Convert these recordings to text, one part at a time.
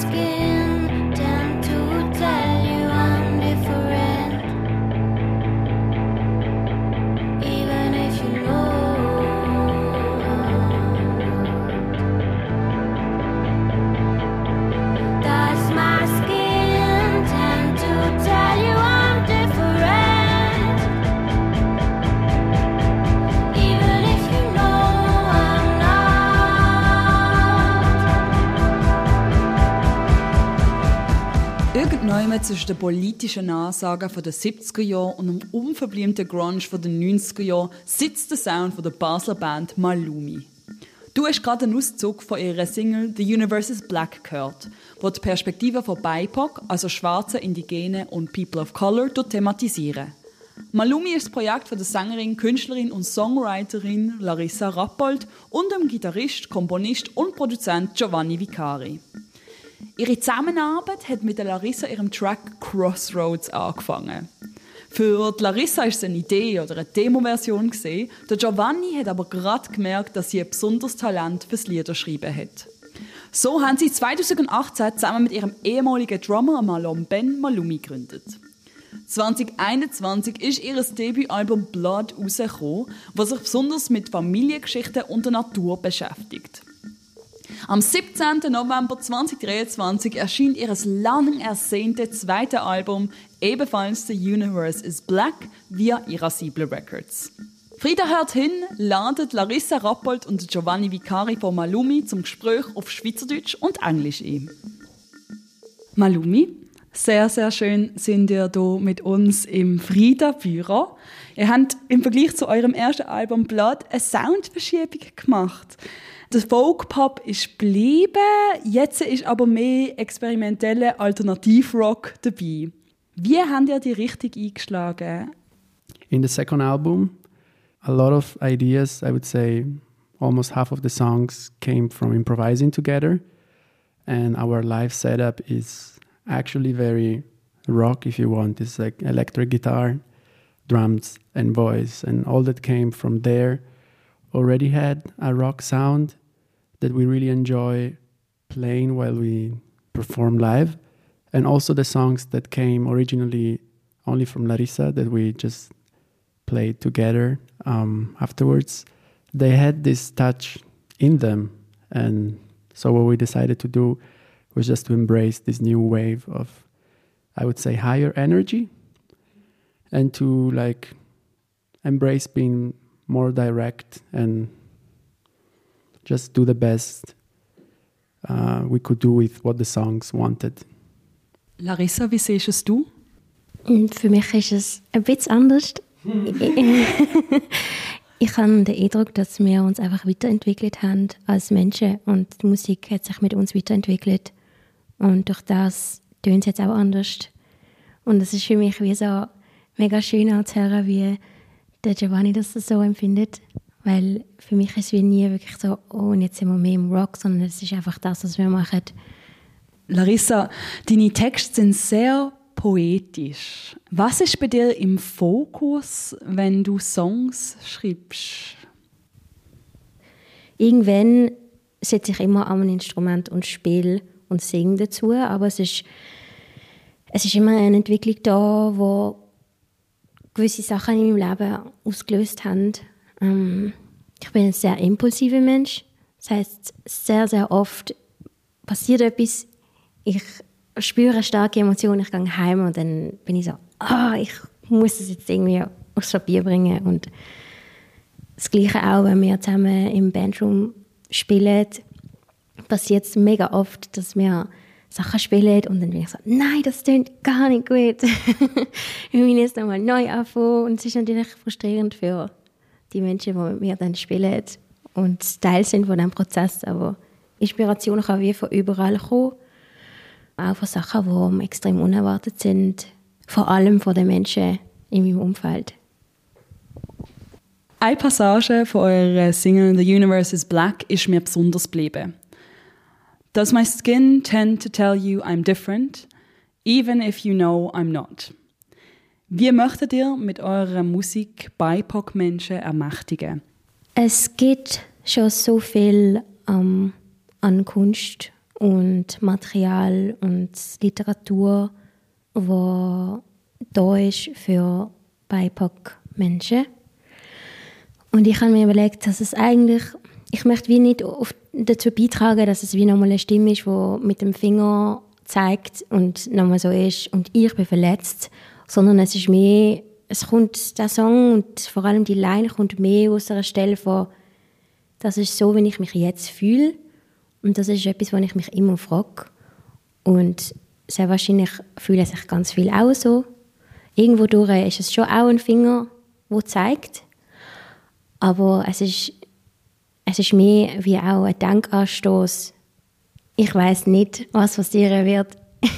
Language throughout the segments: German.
skin. Irgendwann zwischen den politischen Ansagen der 70er Jahre und dem unverbliebenen Grunge den 90er Jahren sitzt der Sound der Basler Band Malumi. Du hast gerade einen Auszug von ihrer Single The Universe is Black gehört, wo die Perspektive von BIPOC, also Schwarze, Indigene und People of Color, thematisieren. Malumi ist das Projekt von der Sängerin, Künstlerin und Songwriterin Larissa Rappold und dem Gitarrist, Komponist und Produzent Giovanni Vicari. Ihre Zusammenarbeit hat mit der Larissa ihrem Track Crossroads angefangen. Für die Larissa ist es eine Idee oder eine Demo-Version Der Giovanni hat aber gerade gemerkt, dass sie ein besonderes Talent fürs Liederschreiben hat. So haben sie 2018 zusammen mit ihrem ehemaligen Drummer Malom Ben Malumi gegründet. 2021 ist ihr Debütalbum Blood rausgekommen, was sich besonders mit Familiengeschichten und der Natur beschäftigt. Am 17. November 2023 erschien ihr lang ersehntes zweite Album, ebenfalls The Universe is Black, via Irascible Records. Frieda hört hin, ladet Larissa Rappold und Giovanni Vicari von Malumi zum Gespräch auf Schweizerdeutsch und Englisch ein. Malumi, sehr, sehr schön sind ihr hier mit uns im Frieda-Büro. Ihr habt im Vergleich zu eurem ersten Album Blood eine Soundverschiebung gemacht. Der Folk-Pop ist geblieben, jetzt ist aber mehr experimenteller Alternativrock dabei. Wie habt ihr die Richtung eingeschlagen? In the second album, a lot of ideas, I would say almost half of the songs came from improvising together. And our live setup is actually very rock, if you want. It's like electric guitar, drums, and voice. And all that came from there already had a rock sound that we really enjoy playing while we perform live. And also the songs that came originally only from Larissa that we just played together um, afterwards. They had this touch in them. And so what we decided to do was just to embrace this new wave of, I would say, higher energy and to like embrace being more direct and just do the best uh, we could do with what the songs wanted. Larissa, wie siehst es du? Für mich ist es ein bisschen anders. ich habe den Eindruck, dass wir uns einfach weiterentwickelt haben als Menschen und die Musik hat sich mit uns weiterentwickelt und durch das tönt es jetzt auch anders. Und es ist für mich wie so mega schön zu hören, wie der Giovanni das so empfindet. Weil für mich ist es wie nie wirklich so, oh, und jetzt sind wir mehr im Rock, sondern es ist einfach das, was wir machen. Larissa, deine Texte sind sehr poetisch. Was ist bei dir im Fokus, wenn du Songs schreibst? Irgendwann setze ich immer an ein Instrument und spiele und singe dazu, aber es ist, es ist immer eine Entwicklung da, wo gewisse Sachen in meinem Leben ausgelöst haben ähm, ich bin ein sehr impulsiver Mensch. Das heißt, sehr, sehr oft passiert etwas, ich spüre starke Emotionen, ich gehe heim und dann bin ich so, ah, ich muss es jetzt irgendwie aufs Papier bringen. Und das Gleiche auch, wenn wir zusammen im Bandroom spielen, passiert es mega oft, dass wir Sachen spielen und dann bin ich so, nein, das klingt gar nicht gut. wir müssen jetzt nochmal neu anfangen und es ist natürlich frustrierend für die Menschen, die mit mir dann spielen und Teil sind von diesem Prozess. Aber Inspiration kann wie von überall kommen. Auch von Sachen, die extrem unerwartet sind. Vor allem von den Menschen in meinem Umfeld. Eine Passage von eurer Single The Universe is Black ist mir besonders geblieben. Does my skin tend to tell you I'm different, even if you know I'm not? Wie möchtet ihr mit eurer Musik BIPOC-Menschen ermächtigen? Es gibt schon so viel ähm, an Kunst und Material und Literatur, wo da ist für BIPOC-Menschen. Und ich habe mir überlegt, dass es eigentlich, ich möchte wie nicht dazu beitragen, dass es wie nochmal eine Stimme ist, die mit dem Finger zeigt und nochmal so ist und ich bin verletzt, sondern es ist mehr, es kommt, der Song und vor allem die Line kommt mehr aus einer Stelle von, das ist so, wie ich mich jetzt fühle und das ist etwas, was ich mich immer frage und sehr wahrscheinlich fühlen sich ganz viel auch so. Irgendwo durch ist es schon auch ein Finger, der zeigt, aber es ist, es ist mehr wie auch ein Denkanstoß. Ich weiß nicht, was passieren wird.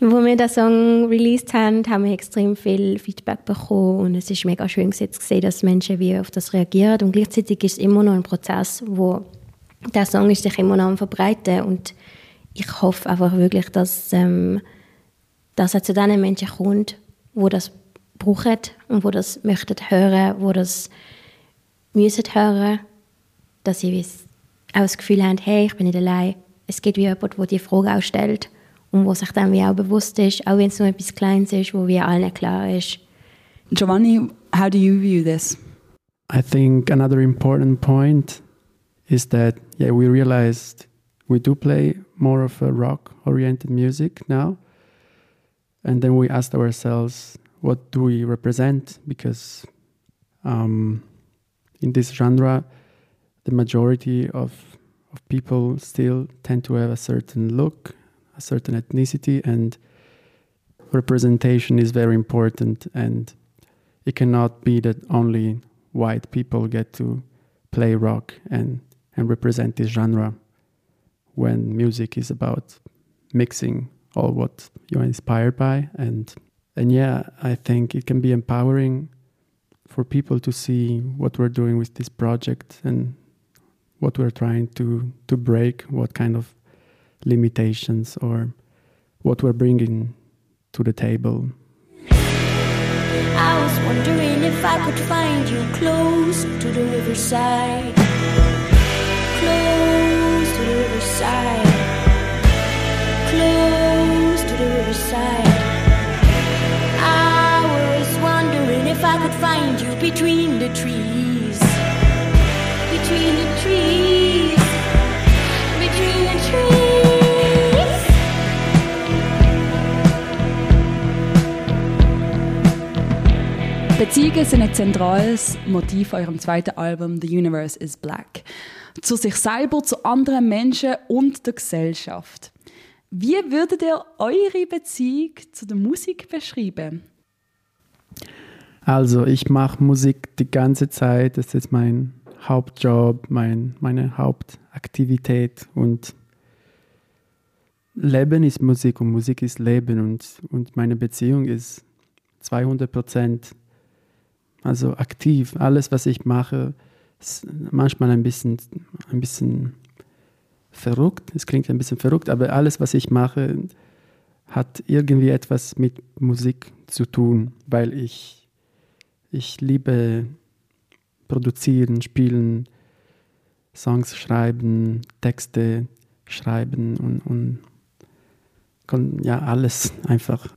Wo wir den Song released haben, haben wir extrem viel Feedback bekommen und es ist mega schön zu sehen, dass Menschen wie auf das reagieren und gleichzeitig ist es immer noch ein Prozess, wo der Song ist sich immer noch am verbreiten und ich hoffe einfach wirklich, dass, ähm, dass er zu den Menschen kommt, wo das brauchen und wo das möchten hören, wo das müssen hören, dass sie auch das Gefühl haben, hey, ich bin nicht allein. Es gibt wie jemand, der die Frage auch stellt und wo sich dann wie auch bewusst ist, auch wenn es nur etwas Kleines ist, wo wir allen klar ist. Giovanni, how do you view this? I think another important point is that yeah, we realized we do play more of a rock-oriented music now, and then we asked ourselves, what do we represent? Because um, in this genre, the majority of, of people still tend to have a certain look, a certain ethnicity, and representation is very important. And it cannot be that only white people get to play rock and, and represent this genre when music is about mixing all what you're inspired by and and yeah i think it can be empowering for people to see what we're doing with this project and what we're trying to to break, what kind of limitations or what we're bringing to the table. I was wondering if I could find you close to the riverside. Close to the riverside. Close to the riverside. I could find you between the trees. Between the trees. Between the trees. Beziehungen sind ein zentrales Motiv eurem zweiten Album The Universe is Black. Zu sich selber, zu anderen Menschen und der Gesellschaft. Wie würdet ihr eure Beziehung zu der Musik beschreiben? Also ich mache Musik die ganze Zeit. Das ist mein Hauptjob, mein, meine Hauptaktivität. Und Leben ist Musik und Musik ist Leben. Und, und meine Beziehung ist 200 Prozent also aktiv. Alles, was ich mache, ist manchmal ein bisschen, ein bisschen verrückt. Es klingt ein bisschen verrückt, aber alles, was ich mache, hat irgendwie etwas mit Musik zu tun, weil ich ich liebe produzieren, spielen, Songs schreiben, Texte schreiben und, und ja, alles einfach.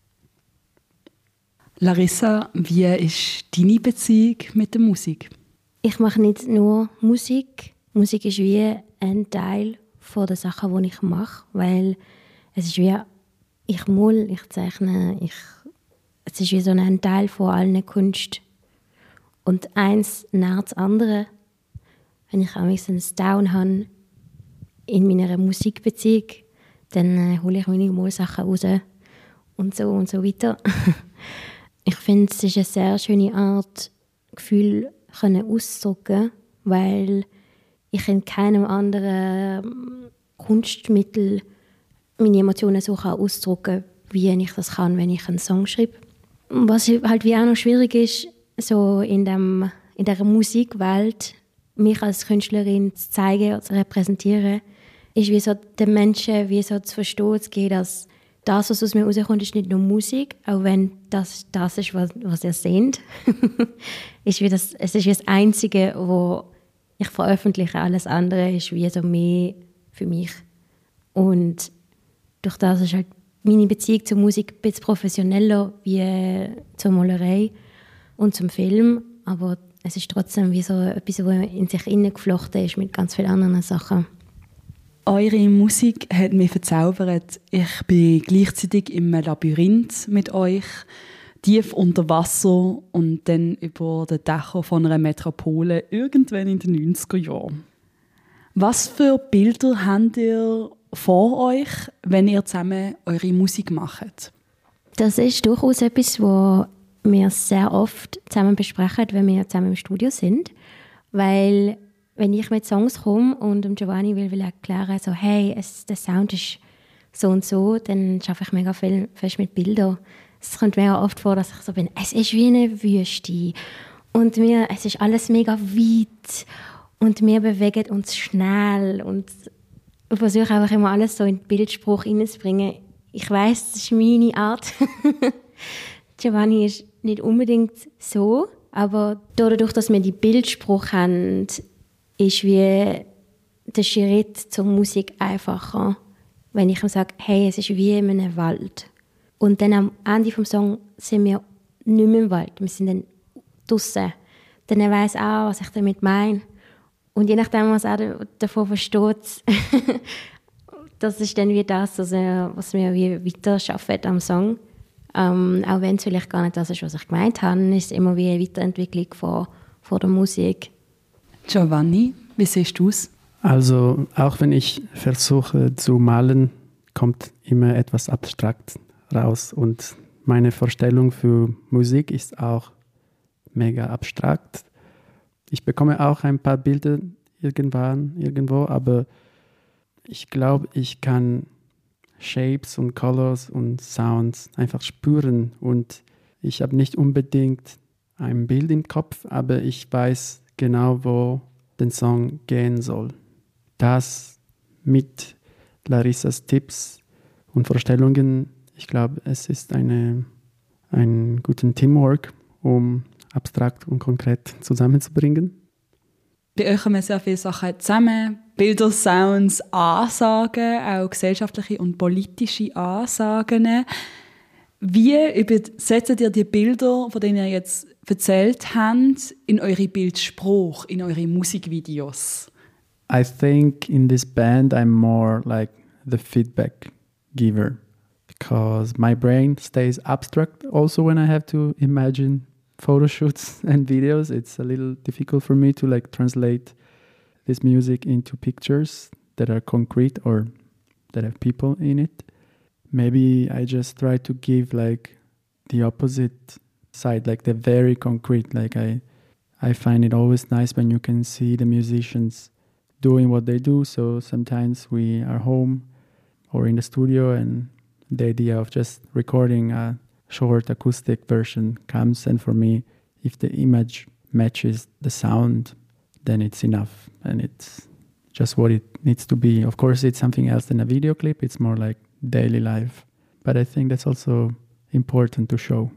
Larissa, wie ist deine Beziehung mit der Musik? Ich mache nicht nur Musik. Musik ist wie ein Teil von der Sachen, die ich mache, weil es ist wie ich mal, ich zeichne, ich, es ist wie so ein Teil von allen Kunst und eins nach das andere, wenn ich auch ein Down habe in meiner Musikbeziehung, dann äh, hole ich meine Malsachen raus und so und so weiter. ich finde, es ist eine sehr schöne Art, Gefühl können ausdrücken, weil ich in keinem anderen Kunstmittel meine Emotionen so kann ausdrücken wie ich das kann, wenn ich einen Song schreibe. Was halt wie auch noch schwierig ist, so in, dem, in der Musikwelt, mich als Künstlerin zu zeigen zu repräsentieren, ist wie so den Menschen wie so zu verstehen zu gehen, dass das, was aus mir rauskommt, ist nicht nur Musik, auch wenn das das ist, was, was ihr seht. ist wie das, es ist wie das Einzige, wo ich veröffentliche. Alles andere ist wie so mehr für mich. Und durch das ist halt meine Beziehung zur Musik ein bisschen professioneller wie zur Malerei und zum Film. Aber es ist trotzdem wie so etwas, was in sich geflochten ist mit ganz vielen anderen Sachen. Eure Musik hat mich verzaubert. Ich bin gleichzeitig im Labyrinth mit euch, tief unter Wasser und dann über den Dächern von einer Metropole irgendwann in den 90er Jahren. Was für Bilder habt ihr vor euch, wenn ihr zusammen eure Musik macht? Das ist durchaus etwas, was wir sehr oft zusammen besprechen, wenn wir zusammen im Studio sind, weil wenn ich mit Songs komme und Giovanni will, will erklären, so, hey, es, der Sound ist so und so, dann schaffe ich mega viel fest mit Bildern. Es kommt mir oft vor, dass ich so bin, es ist wie eine Wüste und mir, es ist alles mega weit und wir bewegen uns schnell und ich versuche einfach immer alles so in den Bildspruch hineinzubringen. Ich weiß, das ist meine Art. Giovanni ist nicht unbedingt so, aber dadurch, dass wir die Bildspruch haben, ist wie der Schritt zur Musik einfacher, wenn ich ihm sage, hey, es ist wie in einem Wald. Und dann am Ende des Songs sind wir nicht mehr im Wald, wir sind dann draußen. Dann weiß auch, was ich damit meine. Und je nachdem, was er davon versteht, das ist dann wie das, was wir weiter schaffen am Song. Ähm, auch wenn es vielleicht gar nicht das ist, was ich gemeint habe, ist es immer wie eine Weiterentwicklung von, von der Musik. Giovanni, wie siehst du es? Also auch wenn ich versuche zu malen, kommt immer etwas abstrakt raus. Und meine Vorstellung für Musik ist auch mega abstrakt. Ich bekomme auch ein paar Bilder irgendwann, irgendwo, aber ich glaube, ich kann Shapes und Colors und Sounds einfach spüren und ich habe nicht unbedingt ein Bild im Kopf, aber ich weiß genau, wo den Song gehen soll. Das mit Larissas Tipps und Vorstellungen, ich glaube, es ist eine, ein guten Teamwork, um abstrakt und konkret zusammenzubringen. Bei euch kommen sehr viele Sachen zusammen. Bilder, Sounds, Ansagen, auch gesellschaftliche und politische Ansagen. Wie übersetzt ihr die Bilder, von denen ihr jetzt erzählt habt, in eure Bildspruch, in eure Musikvideos? I think in this band I'm more like the feedback giver because my brain stays abstract also when I have to imagine photo shoots and videos. It's a little difficult for me to like translate this music into pictures that are concrete or that have people in it. Maybe I just try to give like the opposite side, like the very concrete. Like I, I find it always nice when you can see the musicians doing what they do. So sometimes we are home or in the studio, and the idea of just recording a short acoustic version comes. And for me, if the image matches the sound, then it's enough, and it's just what it needs to be. Of course, it's something else than a video clip. It's more like daily life. But I think that's also important to show.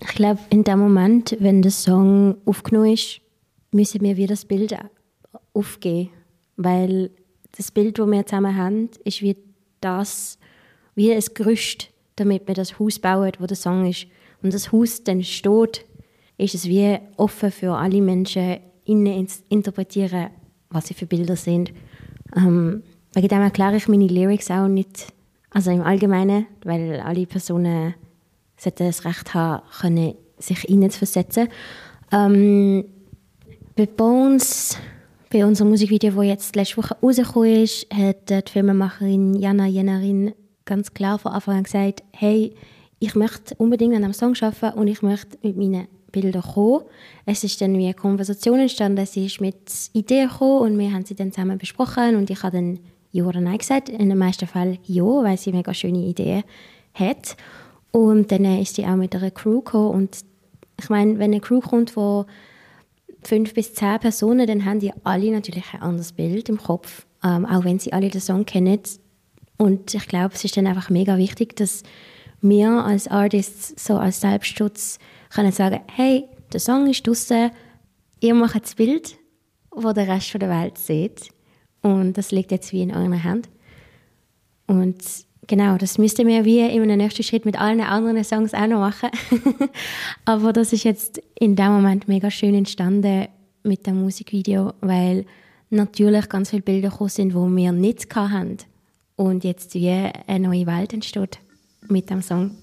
Ich glaube, in dem Moment, wenn der Song aufgenommen ist, müssen wir wieder das Bild aufgeben. Weil das Bild, das wir zusammen haben, ist wie das, wie ein Gerüst, damit wir das Haus bauen, wo der Song ist. Und das Haus dann steht, ist es wie offen für alle Menschen, innen interpretieren, was sie für Bilder sind. Ähm, wegen dem erkläre ich meine Lyrics auch nicht, also im Allgemeinen, weil alle Personen sollten das Recht haben, können, sich hineinzuversetzen. Ähm, bei Bones, bei unserem Musikvideo, das jetzt letzte Woche rausgekommen ist, hat die Filmemacherin Jana Jennerin ganz klar von Anfang an gesagt, hey, ich möchte unbedingt an einem Song arbeiten und ich möchte mit meinen Bilder gekommen. Es ist dann wie eine Konversation entstanden, sie ist mit Ideen gekommen und wir haben sie dann zusammen besprochen und ich habe dann Ja oder Nein gesagt. In den meisten Fällen Ja, weil sie mega schöne Ideen hat. Und dann ist sie auch mit einer Crew gekommen und ich meine, wenn eine Crew kommt von fünf bis zehn Personen, dann haben die alle natürlich ein anderes Bild im Kopf, ähm, auch wenn sie alle den Song kennen. Und ich glaube, es ist dann einfach mega wichtig, dass wir als Artists so als Selbstschutz können sagen, hey, der Song ist draußen, ihr macht das Bild, wo der Rest der Welt sieht. Und das liegt jetzt wie in eurer Hand. Und genau, das müssten wir wie in einem nächsten Schritt mit allen anderen Songs auch noch machen. Aber das ist jetzt in dem Moment mega schön entstanden mit dem Musikvideo, weil natürlich ganz viele Bilder gekommen sind, die wir nicht hatten. Und jetzt wie eine neue Welt entsteht mit dem Song.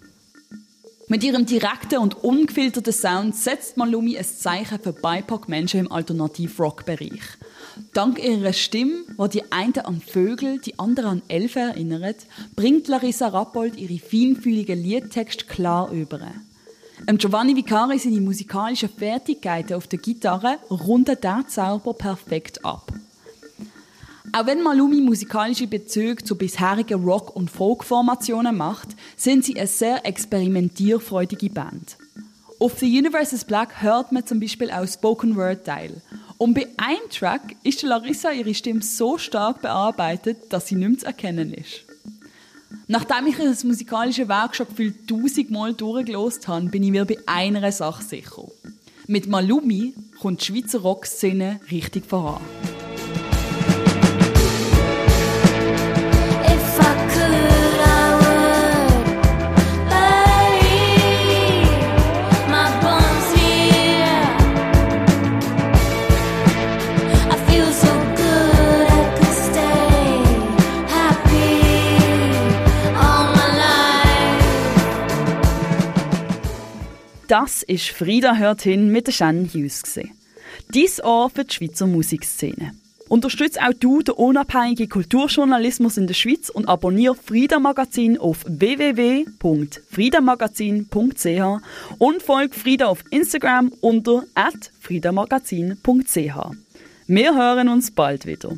Mit ihrem direkten und ungefilterten Sound setzt Malumi ein Zeichen für BIPOC-Menschen im Alternativ-Rock-Bereich. Dank ihrer Stimme, die die einen an Vögel, die anderen an Elfen erinnert, bringt Larissa Rappold ihre feinfühligen Liedtext klar über. Im Giovanni Vicari die musikalischen Fertigkeiten auf der Gitarre runden der Zauber perfekt ab. Auch wenn Malumi musikalische Bezüge zu bisherigen Rock- und Folk-Formationen macht, sind sie eine sehr experimentierfreudige Band. Auf The Universe is Black hört man zum Beispiel auch Spoken Word Teil. Und bei einem Track ist Larissa ihre Stimme so stark bearbeitet, dass sie nicht mehr zu erkennen ist. Nachdem ich das musikalische Werk schon gefühlt tausendmal durchgelost habe, bin ich mir bei einer Sache sicher. Mit Malumi kommt die Schweizer Rockszene richtig voran. Das ist Frieda hört hin mit der Shannon Hughes. gewesen. Dies Ohr für die Schweizer Musikszene. Unterstützt auch du den unabhängigen Kulturjournalismus in der Schweiz und abonniere Frieda Magazin auf www.friedamagazin.ch und folge Frieda auf Instagram unter @friedamagazin.ch. Wir hören uns bald wieder.